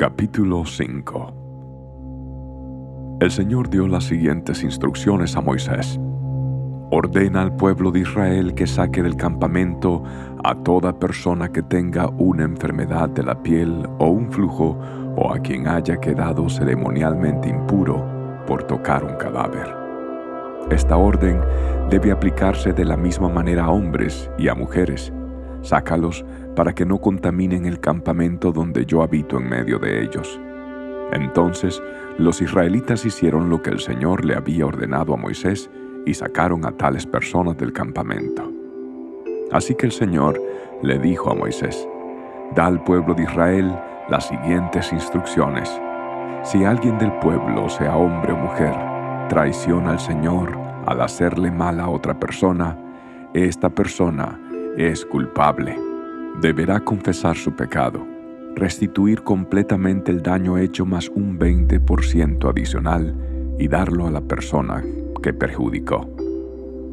Capítulo 5 El Señor dio las siguientes instrucciones a Moisés. Ordena al pueblo de Israel que saque del campamento a toda persona que tenga una enfermedad de la piel o un flujo o a quien haya quedado ceremonialmente impuro por tocar un cadáver. Esta orden debe aplicarse de la misma manera a hombres y a mujeres. Sácalos para que no contaminen el campamento donde yo habito en medio de ellos. Entonces los israelitas hicieron lo que el Señor le había ordenado a Moisés y sacaron a tales personas del campamento. Así que el Señor le dijo a Moisés, Da al pueblo de Israel las siguientes instrucciones. Si alguien del pueblo, sea hombre o mujer, traiciona al Señor al hacerle mal a otra persona, esta persona es culpable deberá confesar su pecado, restituir completamente el daño hecho más un 20% adicional y darlo a la persona que perjudicó.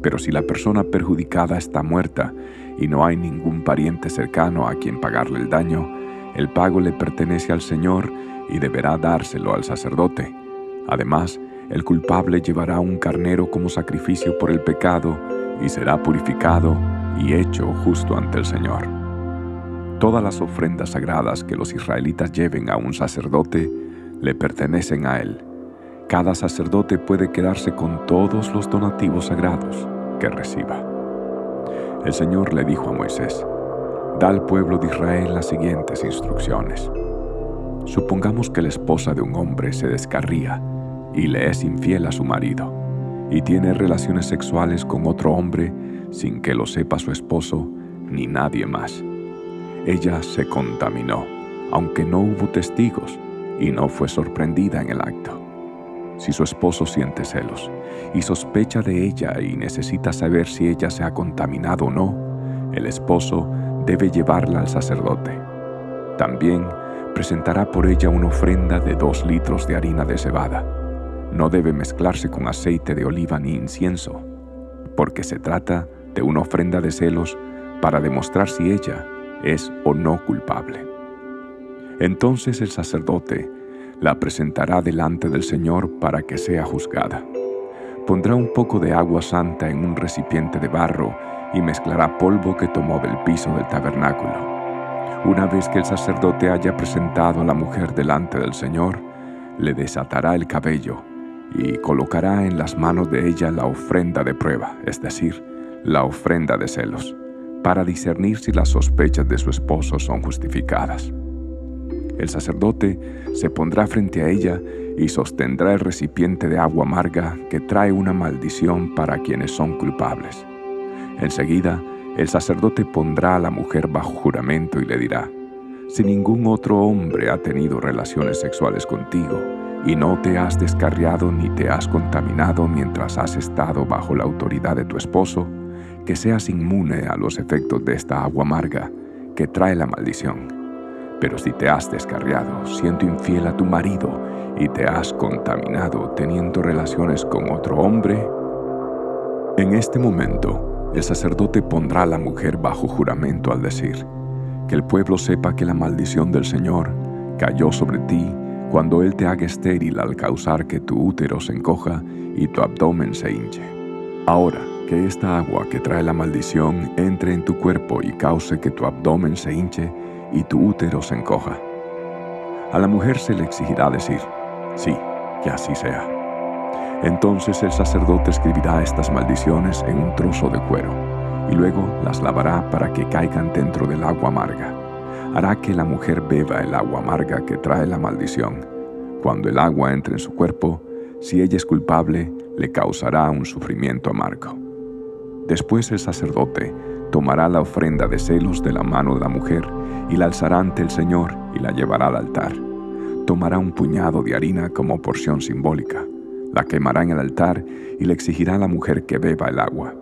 Pero si la persona perjudicada está muerta y no hay ningún pariente cercano a quien pagarle el daño, el pago le pertenece al Señor y deberá dárselo al sacerdote. Además, el culpable llevará un carnero como sacrificio por el pecado y será purificado y hecho justo ante el Señor. Todas las ofrendas sagradas que los israelitas lleven a un sacerdote le pertenecen a él. Cada sacerdote puede quedarse con todos los donativos sagrados que reciba. El Señor le dijo a Moisés, da al pueblo de Israel las siguientes instrucciones. Supongamos que la esposa de un hombre se descarría y le es infiel a su marido, y tiene relaciones sexuales con otro hombre sin que lo sepa su esposo ni nadie más ella se contaminó, aunque no hubo testigos y no fue sorprendida en el acto. Si su esposo siente celos y sospecha de ella y necesita saber si ella se ha contaminado o no, el esposo debe llevarla al sacerdote. También presentará por ella una ofrenda de dos litros de harina de cebada. No debe mezclarse con aceite de oliva ni incienso, porque se trata de una ofrenda de celos para demostrar si ella es o no culpable. Entonces el sacerdote la presentará delante del Señor para que sea juzgada. Pondrá un poco de agua santa en un recipiente de barro y mezclará polvo que tomó del piso del tabernáculo. Una vez que el sacerdote haya presentado a la mujer delante del Señor, le desatará el cabello y colocará en las manos de ella la ofrenda de prueba, es decir, la ofrenda de celos para discernir si las sospechas de su esposo son justificadas. El sacerdote se pondrá frente a ella y sostendrá el recipiente de agua amarga que trae una maldición para quienes son culpables. Enseguida, el sacerdote pondrá a la mujer bajo juramento y le dirá, si ningún otro hombre ha tenido relaciones sexuales contigo y no te has descarriado ni te has contaminado mientras has estado bajo la autoridad de tu esposo, que seas inmune a los efectos de esta agua amarga que trae la maldición. Pero si te has descarriado siendo infiel a tu marido y te has contaminado teniendo relaciones con otro hombre, en este momento el sacerdote pondrá a la mujer bajo juramento al decir, que el pueblo sepa que la maldición del Señor cayó sobre ti cuando Él te haga estéril al causar que tu útero se encoja y tu abdomen se hinche. Ahora, que esta agua que trae la maldición entre en tu cuerpo y cause que tu abdomen se hinche y tu útero se encoja. A la mujer se le exigirá decir, sí, que así sea. Entonces el sacerdote escribirá estas maldiciones en un trozo de cuero y luego las lavará para que caigan dentro del agua amarga. Hará que la mujer beba el agua amarga que trae la maldición. Cuando el agua entre en su cuerpo, si ella es culpable, le causará un sufrimiento amargo. Después el sacerdote tomará la ofrenda de celos de la mano de la mujer y la alzará ante el Señor y la llevará al altar. Tomará un puñado de harina como porción simbólica, la quemará en el altar y le exigirá a la mujer que beba el agua.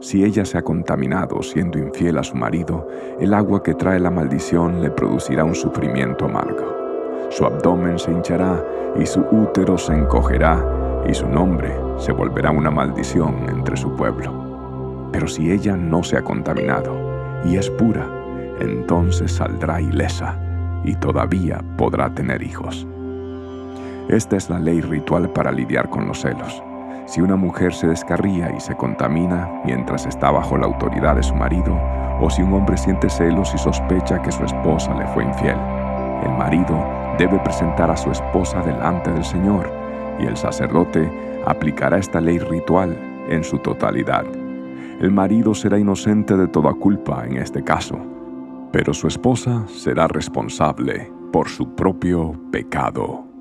Si ella se ha contaminado siendo infiel a su marido, el agua que trae la maldición le producirá un sufrimiento amargo. Su abdomen se hinchará y su útero se encogerá y su nombre se volverá una maldición entre su pueblo. Pero si ella no se ha contaminado y es pura, entonces saldrá ilesa y todavía podrá tener hijos. Esta es la ley ritual para lidiar con los celos. Si una mujer se descarría y se contamina mientras está bajo la autoridad de su marido, o si un hombre siente celos y sospecha que su esposa le fue infiel, el marido debe presentar a su esposa delante del Señor y el sacerdote aplicará esta ley ritual en su totalidad. El marido será inocente de toda culpa en este caso, pero su esposa será responsable por su propio pecado.